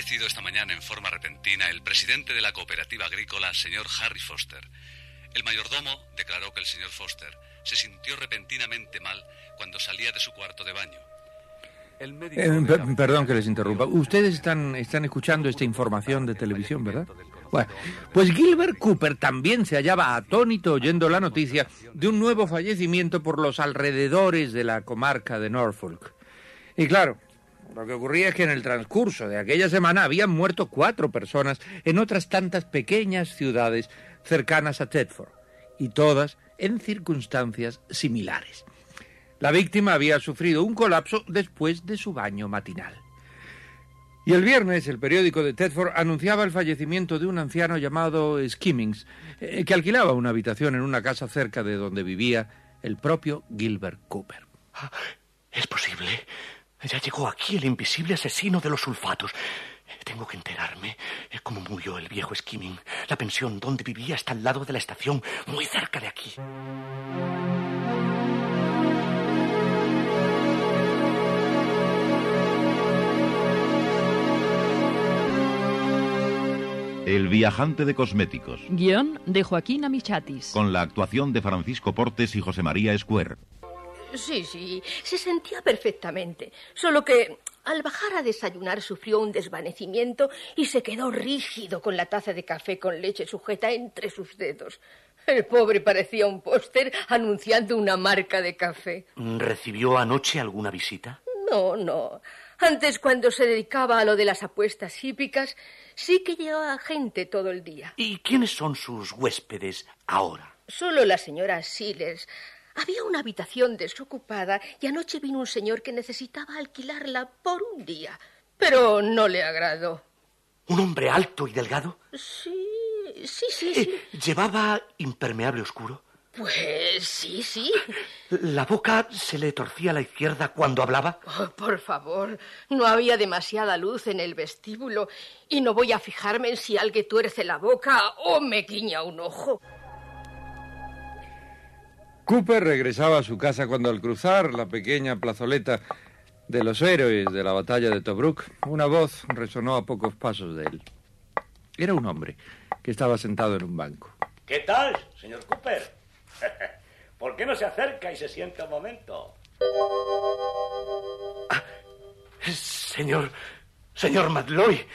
Fallecido esta mañana en forma repentina el presidente de la cooperativa agrícola, señor Harry Foster. El mayordomo declaró que el señor Foster se sintió repentinamente mal cuando salía de su cuarto de baño. El médico Eh, de perdón que les interrumpa. Ustedes están, están escuchando esta información de televisión, ¿verdad? Bueno, pues Gilbert Cooper también se hallaba atónito oyendo la noticia de un nuevo fallecimiento por los alrededores de la comarca de Norfolk. Y claro, lo que ocurría es que en el transcurso de aquella semana habían muerto cuatro personas en otras tantas pequeñas ciudades cercanas a Thetford, y todas en circunstancias similares. La víctima había sufrido un colapso después de su baño matinal. Y el viernes el periódico de Thetford anunciaba el fallecimiento de un anciano llamado Skimmings, eh, que alquilaba una habitación en una casa cerca de donde vivía el propio Gilbert Cooper. Es posible. Ya llegó aquí el invisible asesino de los sulfatos. Tengo que enterarme eh, cómo murió el viejo Skimming. La pensión donde vivía está al lado de la estación, muy cerca de aquí. El viajante de cosméticos, Guión de Joaquín Amichatis. con la actuación de Francisco Portes y José María Escuer. Sí, sí, se sentía perfectamente. Solo que al bajar a desayunar sufrió un desvanecimiento y se quedó rígido con la taza de café con leche sujeta entre sus dedos. El pobre parecía un póster anunciando una marca de café. ¿Recibió anoche alguna visita? No, no. Antes, cuando se dedicaba a lo de las apuestas hípicas, sí que llevaba gente todo el día. ¿Y quiénes son sus huéspedes ahora? Solo la señora Siles. Había una habitación desocupada y anoche vino un señor que necesitaba alquilarla por un día. Pero no le agradó. ¿Un hombre alto y delgado? Sí, sí, sí, sí. Eh, ¿Llevaba impermeable oscuro? Pues sí, sí. ¿La boca se le torcía a la izquierda cuando hablaba? Oh, por favor, no había demasiada luz en el vestíbulo y no voy a fijarme en si alguien tuerce la boca o me guiña un ojo. Cooper regresaba a su casa cuando al cruzar la pequeña plazoleta de los héroes de la batalla de Tobruk, una voz resonó a pocos pasos de él. Era un hombre que estaba sentado en un banco. ¿Qué tal, señor Cooper? ¿Por qué no se acerca y se sienta un momento? Señor, señor Madloy.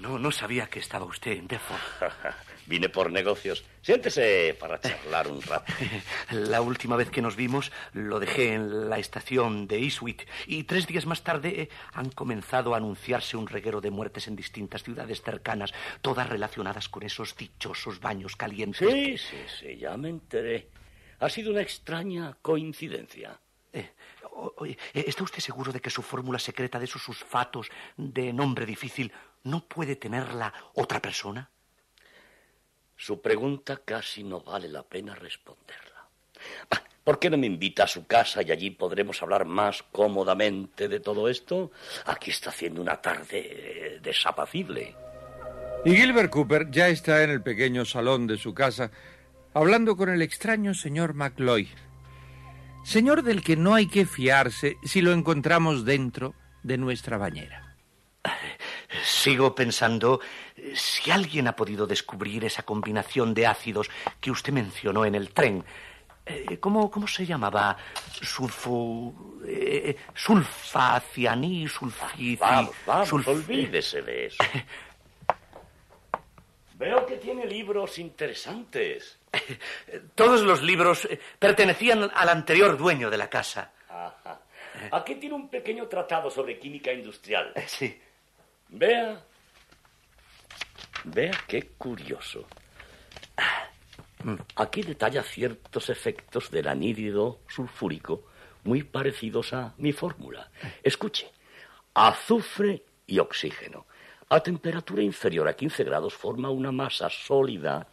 No, no sabía que estaba usted en Deford. Vine por negocios. Siéntese para charlar un rato. La última vez que nos vimos lo dejé en la estación de Ipswich y tres días más tarde eh, han comenzado a anunciarse un reguero de muertes en distintas ciudades cercanas, todas relacionadas con esos dichosos baños calientes. Sí, sí, sí, ya me enteré. Ha sido una extraña coincidencia. Eh, oye, eh, ¿está usted seguro de que su fórmula secreta de esos sulfatos de nombre difícil no puede tenerla otra persona? Su pregunta casi no vale la pena responderla. Bah, ¿Por qué no me invita a su casa y allí podremos hablar más cómodamente de todo esto? Aquí está haciendo una tarde eh, desapacible. Y Gilbert Cooper ya está en el pequeño salón de su casa hablando con el extraño señor McLoy. Señor del que no hay que fiarse si lo encontramos dentro de nuestra bañera. Sigo pensando eh, si alguien ha podido descubrir esa combinación de ácidos que usted mencionó en el tren. Eh, ¿cómo, ¿Cómo se llamaba? Sulfo... Eh, sulfacianí, sulfici... Vamos, vamos, sulf- olvídese de eso. Veo que tiene libros interesantes. Todos los libros eh, pertenecían al anterior dueño de la casa. Ajá. Aquí tiene un pequeño tratado sobre química industrial. Eh, Sí. Vea. Vea qué curioso. Aquí detalla ciertos efectos del anhídrido sulfúrico muy parecidos a mi fórmula. Escuche. Azufre y oxígeno. A temperatura inferior a 15 grados forma una masa sólida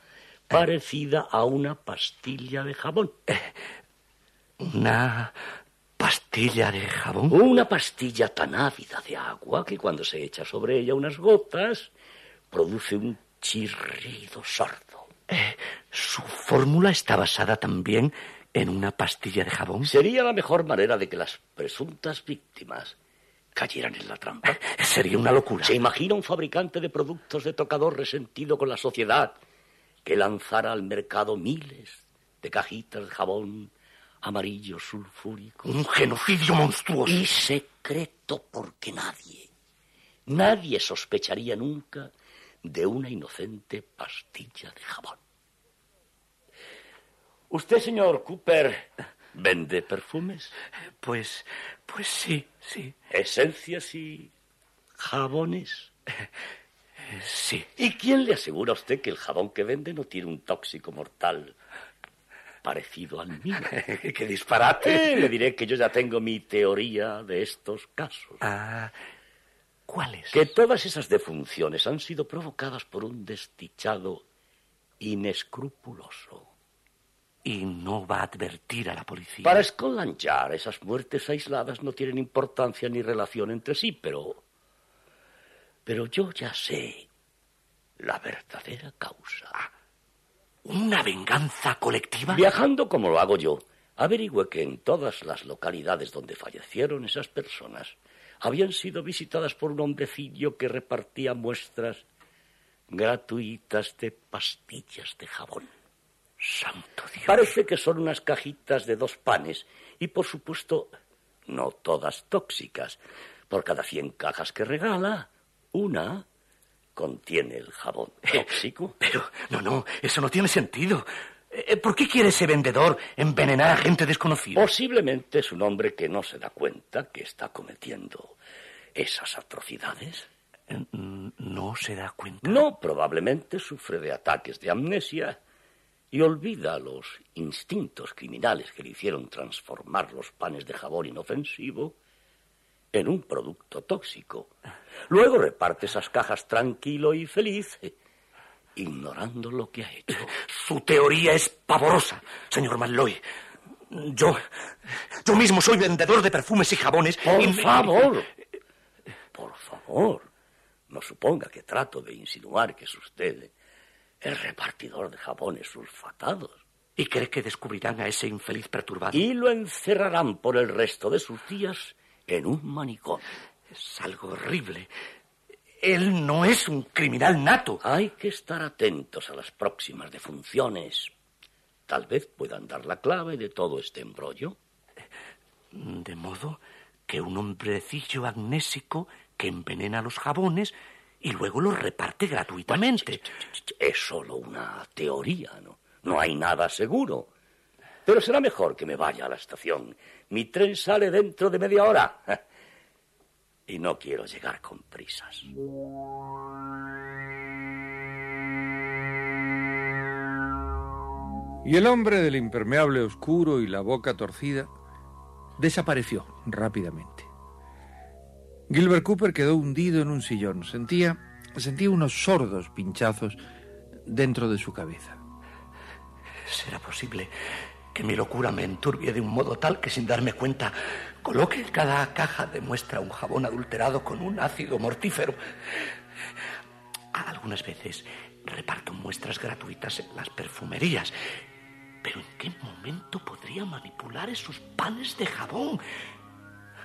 parecida a una pastilla de jabón. Una pastilla de jabón. Una pastilla tan ávida de agua que cuando se echa sobre ella unas gotas produce un chirrido sordo. ¿Su fórmula está basada también en una pastilla de jabón? Sería la mejor manera de que las presuntas víctimas cayeran en la trampa. Sería una locura. ¿Se imagina un fabricante de productos de tocador resentido con la sociedad que lanzara al mercado miles de cajitas de jabón amarillo sulfúrico? Un genocidio monstruoso. Y secreto porque nadie, nadie sospecharía nunca de una inocente pastilla de jabón. Usted, señor Cooper, vende perfumes, Pues, pues sí, sí, esencias y jabones. sí. ¿Y quién le asegura a usted que el jabón que vende no tiene un tóxico mortal parecido al mío? ¡Qué disparate! Eh, le diré que yo ya tengo mi teoría de estos casos. Ah, ¿Cuáles? Que todas esas defunciones han sido provocadas por un desdichado inescrupuloso. Y no va a advertir a la policía. Para Scotland Yard, esas muertes aisladas no tienen importancia ni relación entre sí, pero. Pero yo ya sé la verdadera causa. ¿Una venganza colectiva? Viajando como lo hago yo, averigüe que en todas las localidades donde fallecieron esas personas habían sido visitadas por un hombrecillo que repartía muestras gratuitas de pastillas de jabón. Santo Dios. Parece que son unas cajitas de dos panes y, por supuesto, no todas tóxicas. Por cada cien cajas que regala, una contiene el jabón tóxico. Pero, no, no, eso no tiene sentido. Eh, ¿Por qué quiere ese vendedor envenenar a gente desconocida? Posiblemente es un hombre que no se da cuenta que está cometiendo esas atrocidades. Eh, ¿No se da cuenta? No, probablemente sufre de ataques de amnesia y olvida los instintos criminales que le hicieron transformar los panes de jabón inofensivo en un producto tóxico. Luego reparte esas cajas tranquilo y feliz, ignorando lo que ha hecho. Su teoría es pavorosa, señor Malloy. Yo. Yo mismo soy vendedor de perfumes y jabones. Por y favor. Por favor. No suponga que trato de insinuar que es usted el repartidor de jabones sulfatados. ¿Y cree que descubrirán a ese infeliz perturbado? Y lo encerrarán por el resto de sus días en un manicomio. Es algo horrible. Él no es un criminal nato. Hay que estar atentos a las próximas defunciones. Tal vez puedan dar la clave de todo este embrollo. De modo que un hombrecillo agnésico que envenena los jabones y luego los reparte gratuitamente. Es solo una teoría, ¿no? No hay nada seguro. Pero será mejor que me vaya a la estación. Mi tren sale dentro de media hora. Y no quiero llegar con prisas. Y el hombre del impermeable oscuro y la boca torcida desapareció rápidamente. Gilbert Cooper quedó hundido en un sillón. Sentía, sentía unos sordos pinchazos dentro de su cabeza. ¿Será posible que mi locura me enturbie de un modo tal que sin darme cuenta coloque en cada caja de muestra un jabón adulterado con un ácido mortífero? Algunas veces reparto muestras gratuitas en las perfumerías. Pero ¿en qué momento podría manipular esos panes de jabón?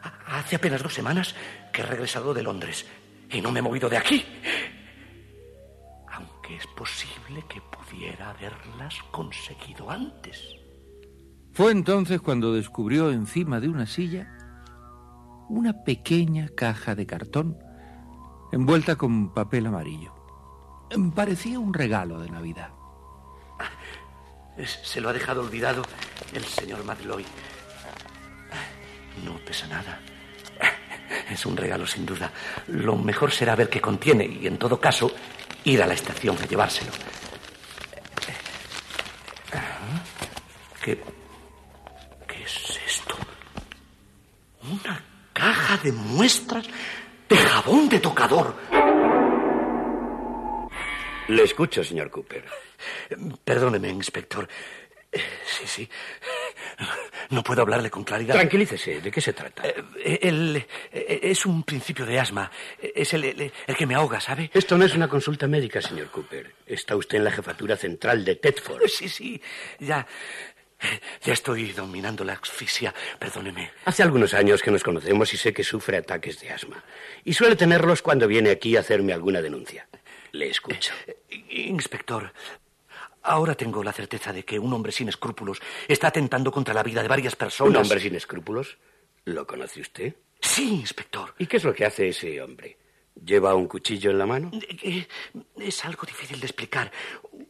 Ha- Hace apenas dos semanas que he regresado de Londres y no me he movido de aquí. Aunque es posible que pudiera haberlas conseguido antes. Fue entonces cuando descubrió encima de una silla una pequeña caja de cartón envuelta con papel amarillo. Parecía un regalo de Navidad. Se lo ha dejado olvidado el señor Madloy. No pesa nada. Es un regalo sin duda. Lo mejor será ver qué contiene y, en todo caso, ir a la estación a llevárselo. ¿Qué, es esto? Una caja de muestras de jabón de tocador. Le escucho, señor Cooper. Perdóneme, inspector. Sí, sí. No puedo hablarle con claridad. Tranquilícese. ¿De qué se trata? Eh, es un principio de asma. Es el, el, que me ahoga, ¿sabe? Esto no es una consulta médica, señor Cooper. Está usted en la jefatura central de Tedford. Sí, sí. Ya. Ya estoy dominando la asfixia. Perdóneme. Hace algunos años que nos conocemos y sé que sufre ataques de asma. Y suele tenerlos cuando viene aquí a hacerme alguna denuncia. Le escucho. Eh, inspector, ahora tengo la certeza de que un hombre sin escrúpulos está atentando contra la vida de varias personas. ¿Un hombre sin escrúpulos? ¿Lo conoce usted? Sí, inspector. ¿Y qué es lo que hace ese hombre? ¿Lleva un cuchillo en la mano? Eh, es algo difícil de explicar.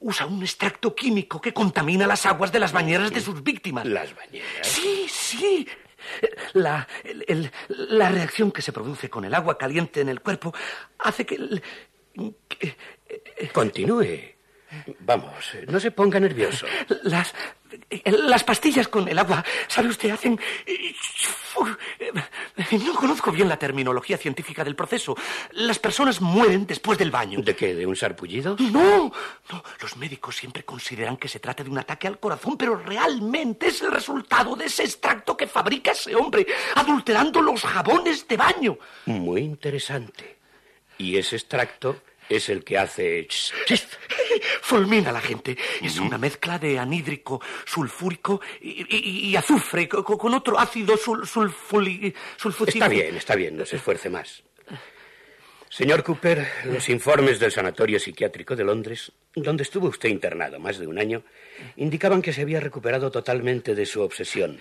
Usa un extracto químico que contamina las aguas de las bañeras de sus víctimas. ¿Las bañeras? Sí, sí. La, la reacción que se produce con el agua caliente en el cuerpo hace que, Continúe. Vamos, no se ponga nervioso. Las, las pastillas con el agua, ¿sabe usted? Hacen... No conozco bien la terminología científica del proceso. Las personas mueren después del baño. ¿De qué? ¿De un sarpullido? No, no. Los médicos siempre consideran que se trata de un ataque al corazón, pero realmente es el resultado de ese extracto que fabrica ese hombre, adulterando los jabones de baño. Muy interesante. Y ese extracto es el que hace... Fulmina a la gente. Es una mezcla de anhídrico sulfúrico y, azufre con, otro ácido sul, Está bien, está bien, no se esfuerce más. Señor Cooper, los informes del Sanatorio Psiquiátrico de Londres, donde estuvo usted internado más de un año, indicaban que se había recuperado totalmente de su obsesión.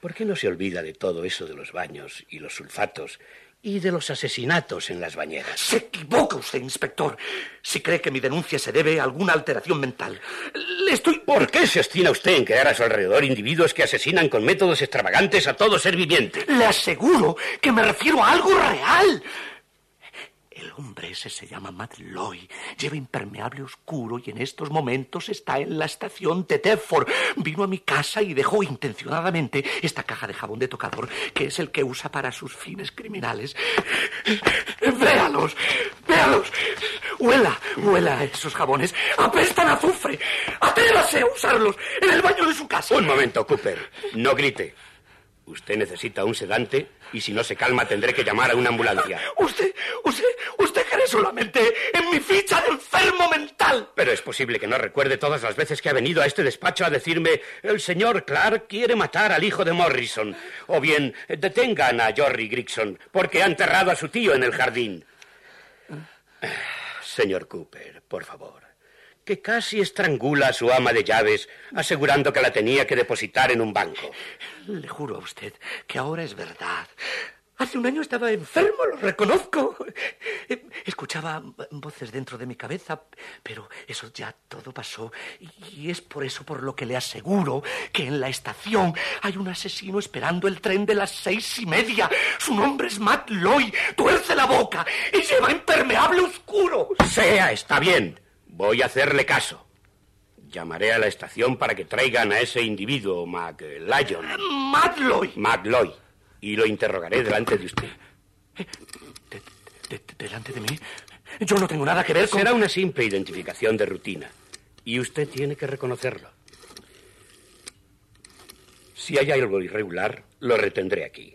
¿Por qué no se olvida de todo eso de los baños y los sulfatos y de los asesinatos en las bañeras. Se equivoca usted, inspector. Si cree que mi denuncia se debe a alguna alteración mental. Le estoy... ¿Por qué se obstina usted en crear a su alrededor individuos que asesinan con métodos extravagantes a todo ser viviente? Le aseguro que me refiero a algo real. Hombre ese se llama Matt Loy. Lleva impermeable oscuro y en estos momentos está en la estación de Tedford. Vino a mi casa y dejó intencionadamente esta caja de jabón de tocador, que es el que usa para sus fines criminales. ¡Véalos! ¡Véalos! ¡Huela! ¡Huela esos jabones! ¡Apestan azufre! ¡Atrévase a usarlos en el baño de su casa! Un momento, Cooper. No grite. Usted necesita un sedante y si no se calma tendré que llamar a una ambulancia. Usted, usted, usted cree solamente en mi ficha de enfermo mental. Pero es posible que no recuerde todas las veces que ha venido a este despacho a decirme el señor Clark quiere matar al hijo de Morrison. O bien, detengan a Jorry Grigson porque ha enterrado a su tío en el jardín. Señor Cooper, por favor que casi estrangula a su ama de llaves, asegurando que la tenía que depositar en un banco. Le juro a usted que ahora es verdad. Hace un año estaba enfermo, lo reconozco. Escuchaba voces dentro de mi cabeza, pero eso ya todo pasó. Y es por eso por lo que le aseguro que en la estación hay un asesino esperando el tren de las seis y media. Su nombre es Matt Loy. Tuerce la boca y lleva impermeable oscuro. Sea, está bien. Voy a hacerle caso. Llamaré a la estación para que traigan a ese individuo, McLyon. ¡Madloy! McLoy. Y lo interrogaré delante de usted. ¿Delante de mí? Yo no tengo nada que ver con... Será una simple identificación de rutina. Y usted tiene que reconocerlo. Si hay algo irregular, lo retendré aquí.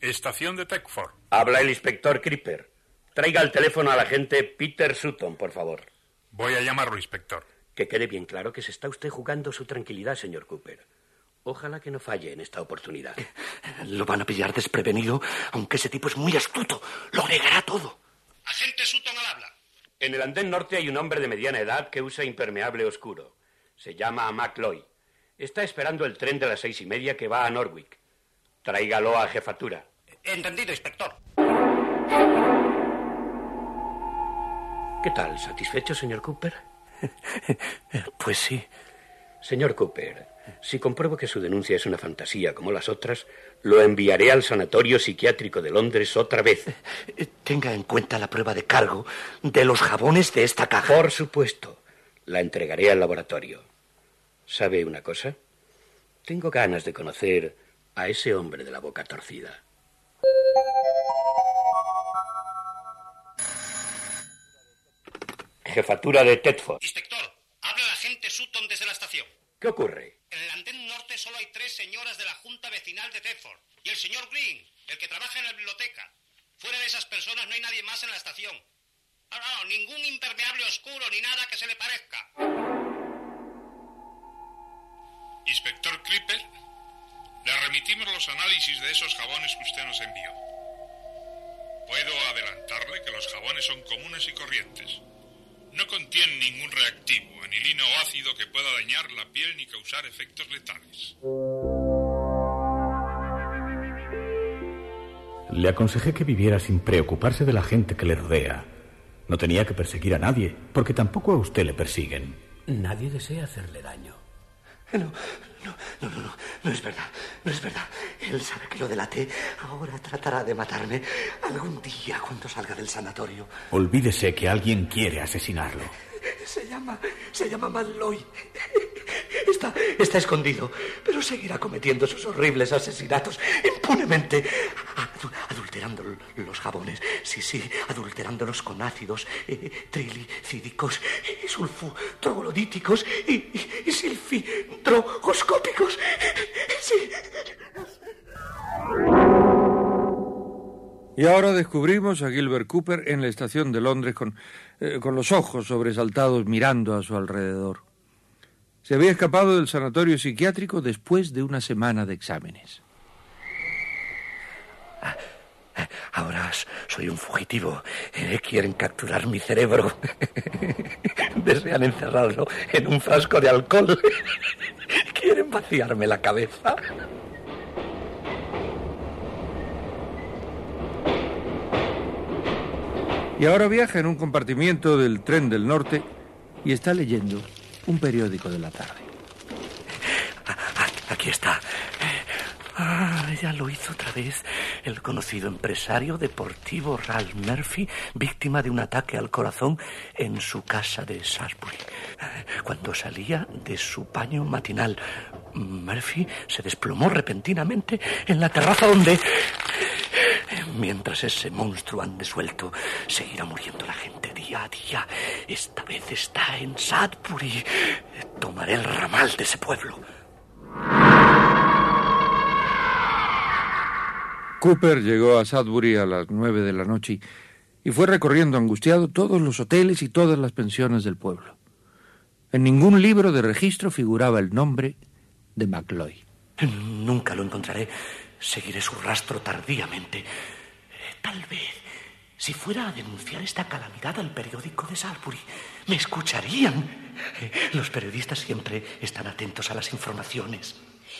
Estación de Techford. Habla el inspector Creeper. Traiga al teléfono al agente Peter Sutton, por favor. Voy a llamarlo, inspector. Que quede bien claro que se está usted jugando su tranquilidad, señor Cooper. Ojalá que no falle en esta oportunidad. Lo van a pillar desprevenido, aunque ese tipo es muy astuto. Lo negará todo. Agente Sutton al habla. En el andén norte hay un hombre de mediana edad que usa impermeable oscuro. Se llama McLoy. Está esperando el tren de las seis y media que va a Norwich. Tráigalo a jefatura. Entendido, inspector. ¿Qué tal? ¿Satisfecho, señor Cooper? Pues sí. Señor Cooper, si compruebo que su denuncia es una fantasía como las otras, lo enviaré al Sanatorio Psiquiátrico de Londres otra vez. Tenga en cuenta la prueba de cargo de los jabones de esta caja. Por supuesto. La entregaré al laboratorio. ¿Sabe una cosa? Tengo ganas de conocer a ese hombre de la boca torcida. Jefatura de Tedford. Inspector, habla la agente Sutton desde la estación. ¿Qué ocurre? En el andén norte solo hay tres señoras de la Junta Vecinal de Tedford y el señor Green, el que trabaja en la biblioteca. Fuera de esas personas no hay nadie más en la estación. No, no, ningún impermeable oscuro ni nada que se le parezca. Inspector Clipper, le remitimos los análisis de esos jabones que usted nos envió. Puedo adelantarle que los jabones son comunes y corrientes. No contienen ningún reactivo, anilino o ácido que pueda dañar la piel ni causar efectos letales. Le aconsejé que viviera sin preocuparse de la gente que le rodea. No tenía que perseguir a nadie, porque tampoco a usted le persiguen. Nadie desea hacerle daño. No, no, no, no, no, no es verdad, no es verdad. Él sabe que lo delaté. Ahora tratará de matarme algún día cuando salga del sanatorio. Olvídese que alguien quiere asesinarlo. Se llama, se llama Malloy. Está, está escondido, pero seguirá cometiendo sus horribles asesinatos impunemente, adu- adulterando los jabones. Sí, sí, adulterándolos con ácidos eh, trilicídicos, y, y, y silfidrogoscópicos. Sí. Y ahora descubrimos a Gilbert Cooper en la estación de Londres con, eh, con los ojos sobresaltados mirando a su alrededor. Se había escapado del sanatorio psiquiátrico después de una semana de exámenes. Ahora soy un fugitivo. Eh, quieren capturar mi cerebro. Desean encerrarlo en un frasco de alcohol. Quieren vaciarme la cabeza. Y ahora viaja en un compartimiento del tren del norte y está leyendo un periódico de la tarde. Aquí está. Ah, ya lo hizo otra vez el conocido empresario deportivo Ralph Murphy, víctima de un ataque al corazón en su casa de Salisbury. Cuando salía de su baño matinal, Murphy se desplomó repentinamente en la terraza donde, mientras ese monstruo ande suelto, seguirá muriendo la gente día a día. Esta vez está en Salisbury. Tomaré el ramal de ese pueblo. Cooper llegó a Sudbury a las nueve de la noche y fue recorriendo angustiado todos los hoteles y todas las pensiones del pueblo. En ningún libro de registro figuraba el nombre de McLoy. Nunca lo encontraré. Seguiré su rastro tardíamente. Tal vez, si fuera a denunciar esta calamidad al periódico de Salisbury, me escucharían. Los periodistas siempre están atentos a las informaciones.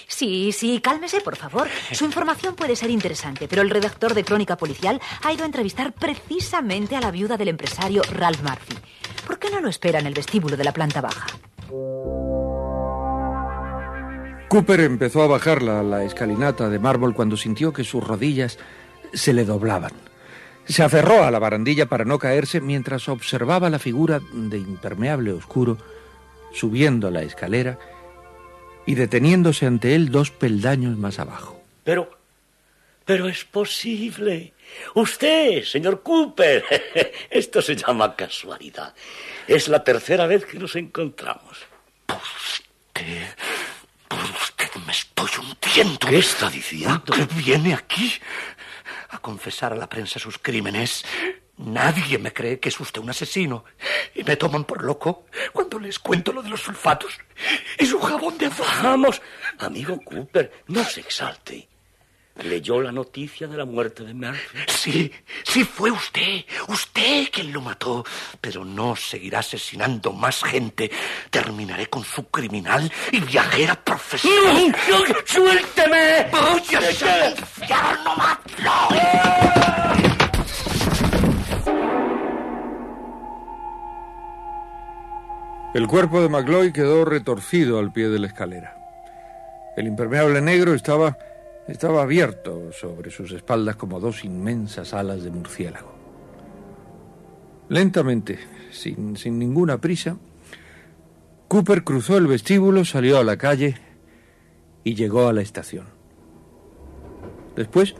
Sí, sí, cálmese, por favor. Su información puede ser interesante, pero el redactor de Crónica Policial ha ido a entrevistar precisamente a la viuda del empresario Ralph Murphy. ¿Por qué no lo espera en el vestíbulo de la planta baja? Cooper empezó a bajar la, la escalinata de mármol cuando sintió que sus rodillas se le doblaban. Se aferró a la barandilla para no caerse mientras observaba la figura de impermeable oscuro subiendo la escalera y deteniéndose ante él dos peldaños más abajo. Pero, pero es posible. Usted, señor Cooper. Esto se llama casualidad. Es la tercera vez que nos encontramos. Usted, por usted me estoy hundiendo. ¿Qué está diciendo? ¿Que viene aquí a confesar a la prensa sus crímenes? Nadie me cree que es usted un asesino. Y me toman por loco cuando les cuento lo de los sulfatos y su jabón de azúcar. Amigo Cooper, no se exalte. ¿Leyó la noticia de la muerte de Murphy? Sí, sí fue usted, usted quien lo mató. Pero no seguirá asesinando más gente. Terminaré con su criminal y viajera profesional. ¡No! no ¡Suélteme! ¡Váyase al infierno! El cuerpo de McLoy quedó retorcido al pie de la escalera. El impermeable negro estaba, estaba abierto sobre sus espaldas como dos inmensas alas de murciélago. Lentamente, sin, sin ninguna prisa, Cooper cruzó el vestíbulo, salió a la calle y llegó a la estación. Después,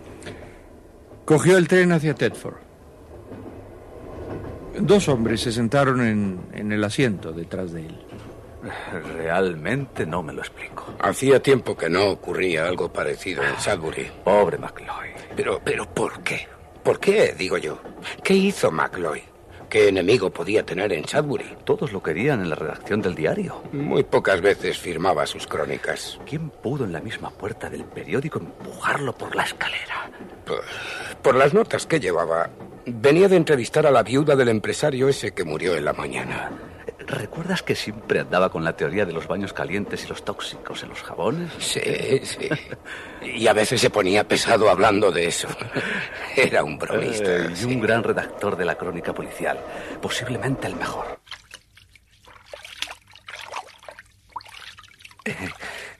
cogió el tren hacia Tedford. Dos hombres se sentaron en, en el asiento detrás de él. Realmente no me lo explico. Hacía tiempo que no ocurría algo parecido en Sudbury. Pobre McLoy. Pero, pero, ¿por qué? ¿Por qué, digo yo? ¿Qué hizo McLoy? ¿Qué enemigo podía tener en Sudbury? Todos lo querían en la redacción del diario. Muy pocas veces firmaba sus crónicas. ¿Quién pudo en la misma puerta del periódico empujarlo por la escalera? Por, por las notas que llevaba. Venía de entrevistar a la viuda del empresario ese que murió en la mañana. ¿Recuerdas que siempre andaba con la teoría de los baños calientes y los tóxicos en los jabones? Sí, sí. Y a veces se ponía pesado hablando de eso. Era un bromista. Eh, y sí. un gran redactor de la crónica policial. Posiblemente el mejor.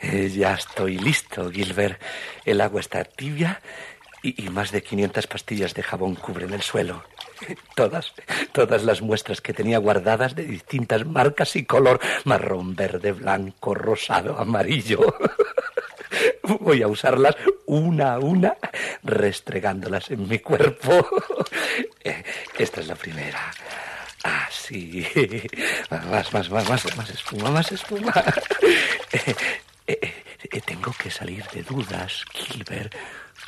Eh, ya estoy listo, Gilbert. El agua está tibia y, y más de 500 pastillas de jabón cubren el suelo. Todas, todas las muestras que tenía guardadas de distintas marcas y color, marrón, verde, blanco, rosado, amarillo. Voy a usarlas una a una, restregándolas en mi cuerpo. Eh, Esta es la primera. Ah, sí. Más, más, más, más, más espuma, más espuma. Eh, eh, eh, tengo que salir de dudas, Gilbert,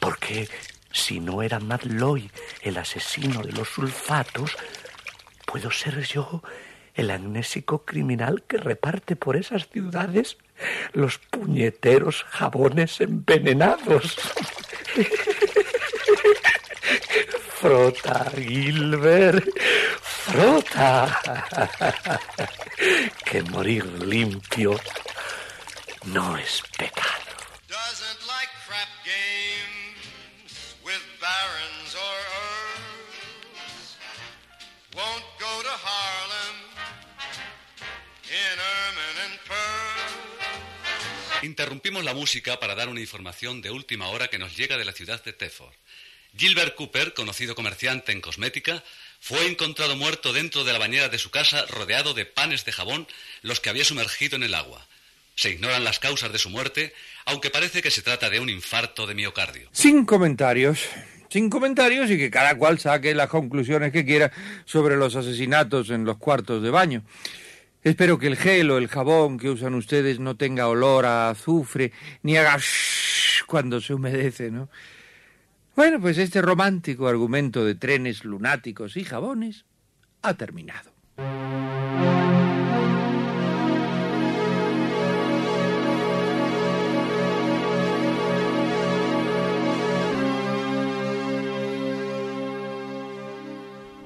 porque si no era Matt Lloyd el asesino de los sulfatos, puedo ser yo el amnésico criminal que reparte por esas ciudades los puñeteros jabones envenenados. Frota, Gilbert, frota. Que morir limpio no es pecado. Interrumpimos la música para dar una información de última hora que nos llega de la ciudad de Thetford. Gilbert Cooper, conocido comerciante en cosmética, fue encontrado muerto dentro de la bañera de su casa rodeado de panes de jabón los que había sumergido en el agua. Se ignoran las causas de su muerte, aunque parece que se trata de un infarto de miocardio. Sin comentarios. Sin comentarios y que cada cual saque las conclusiones que quiera sobre los asesinatos en los cuartos de baño. Espero que el gel o el jabón que usan ustedes no tenga olor a azufre ni haga shhh cuando se humedece, ¿no? Bueno, pues este romántico argumento de trenes lunáticos y jabones ha terminado.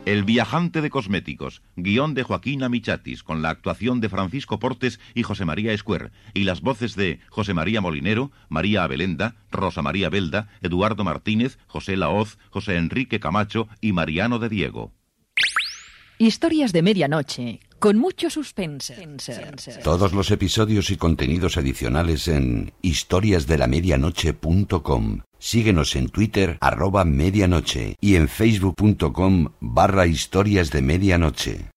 El viajante de cosméticos, guion de Joaquín Amichatis, con la actuación de Francisco Portes y José María Escuer, y las voces de José María Molinero, María Abelenda, Rosa María Belda, Eduardo Martínez, José Laoz, José Enrique Camacho y Mariano de Diego. Historias de medianoche, con mucho suspense. Todos los episodios y contenidos adicionales en historiasdelamedianoche.com. Síguenos en Twitter, arroba medianoche, y en facebook.com barra historias de medianoche.